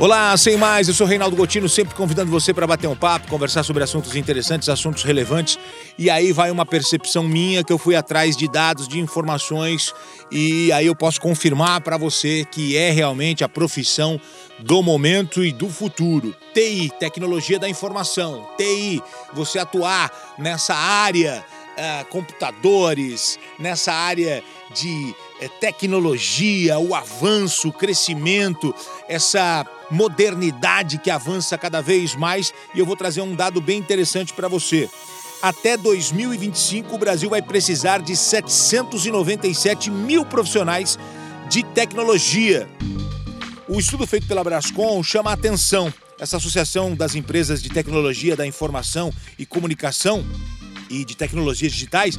Olá, sem mais, eu sou Reinaldo Gotino, sempre convidando você para bater um papo, conversar sobre assuntos interessantes, assuntos relevantes. E aí vai uma percepção minha que eu fui atrás de dados, de informações, e aí eu posso confirmar para você que é realmente a profissão do momento e do futuro. TI, tecnologia da informação. TI, você atuar nessa área, uh, computadores, nessa área de uh, tecnologia, o avanço, o crescimento, essa modernidade que avança cada vez mais. E eu vou trazer um dado bem interessante para você. Até 2025, o Brasil vai precisar de 797 mil profissionais de tecnologia. O estudo feito pela Brascom chama a atenção. Essa associação das empresas de tecnologia da informação e comunicação e de tecnologias digitais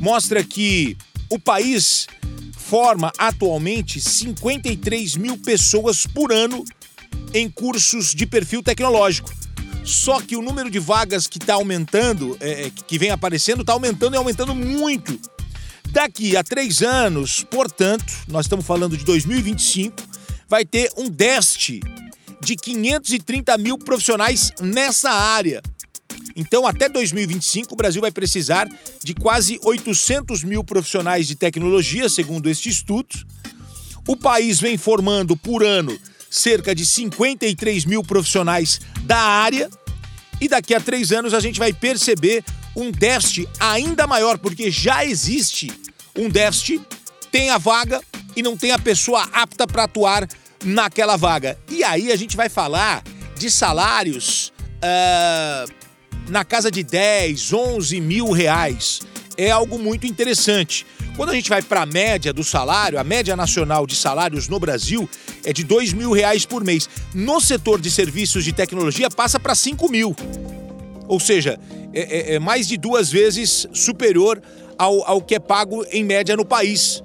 mostra que o país forma atualmente 53 mil pessoas por ano em cursos de perfil tecnológico. Só que o número de vagas que está aumentando, é, é que vem aparecendo, está aumentando e aumentando muito. Daqui a três anos, portanto, nós estamos falando de 2025, vai ter um déficit de 530 mil profissionais nessa área. Então, até 2025, o Brasil vai precisar de quase 800 mil profissionais de tecnologia, segundo este estudo. O país vem formando por ano cerca de 53 mil profissionais da área. E daqui a três anos a gente vai perceber um déficit ainda maior, porque já existe um déficit, tem a vaga e não tem a pessoa apta para atuar naquela vaga. E aí a gente vai falar de salários uh, na casa de 10, 11 mil reais. É algo muito interessante. Quando a gente vai para a média do salário, a média nacional de salários no Brasil é de dois mil reais por mês. No setor de serviços de tecnologia passa para 5 mil. Ou seja, é, é, é, mais de duas vezes superior ao, ao que é pago em média no país.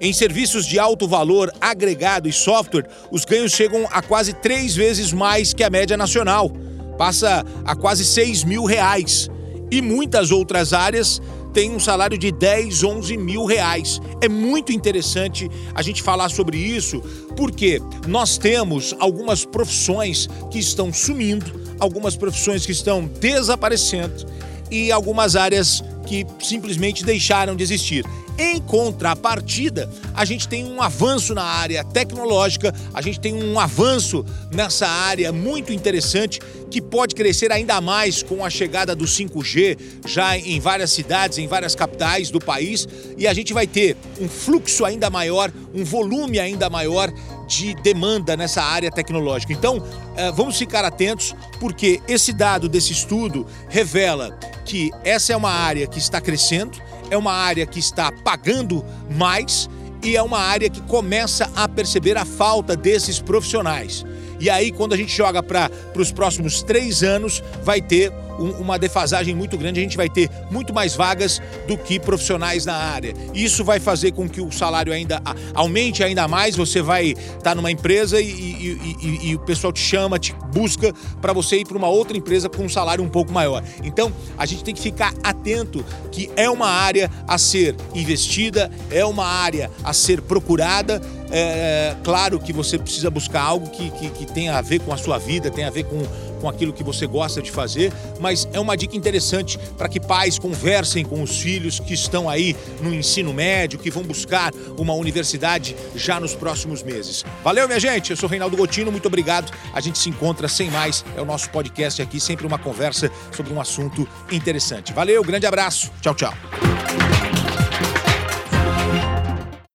Em serviços de alto valor agregado e software, os ganhos chegam a quase três vezes mais que a média nacional. Passa a quase 6 mil reais. E muitas outras áreas tem um salário de 10, 11 mil reais. É muito interessante a gente falar sobre isso, porque nós temos algumas profissões que estão sumindo, algumas profissões que estão desaparecendo e algumas áreas que simplesmente deixaram de existir. Em contrapartida, a gente tem um avanço na área tecnológica, a gente tem um avanço nessa área muito interessante que pode crescer ainda mais com a chegada do 5G já em várias cidades, em várias capitais do país, e a gente vai ter um fluxo ainda maior, um volume ainda maior de demanda nessa área tecnológica. Então, eh, vamos ficar atentos, porque esse dado desse estudo revela que essa é uma área que está crescendo é uma área que está pagando mais e é uma área que começa a perceber a falta desses profissionais. E aí, quando a gente joga para os próximos três anos, vai ter um, uma defasagem muito grande. A gente vai ter muito mais vagas do que profissionais na área. Isso vai fazer com que o salário ainda aumente ainda mais. Você vai estar tá numa empresa e, e, e, e, o pessoal te chama, te busca para você ir para uma outra empresa com um salário um pouco maior. Então, a gente tem que ficar atento que é uma área a ser investida, é uma área a ser procurada é, claro que você precisa buscar algo que, que, que tenha a ver com a sua vida, tenha a ver com, com aquilo que você gosta de fazer, mas é uma dica interessante para que pais conversem com os filhos que estão aí no ensino médio, que vão buscar uma universidade já nos próximos meses. Valeu, minha gente. Eu sou Reinaldo Gotino, muito obrigado. A gente se encontra sem mais. É o nosso podcast aqui, sempre uma conversa sobre um assunto interessante. Valeu, grande abraço. Tchau, tchau.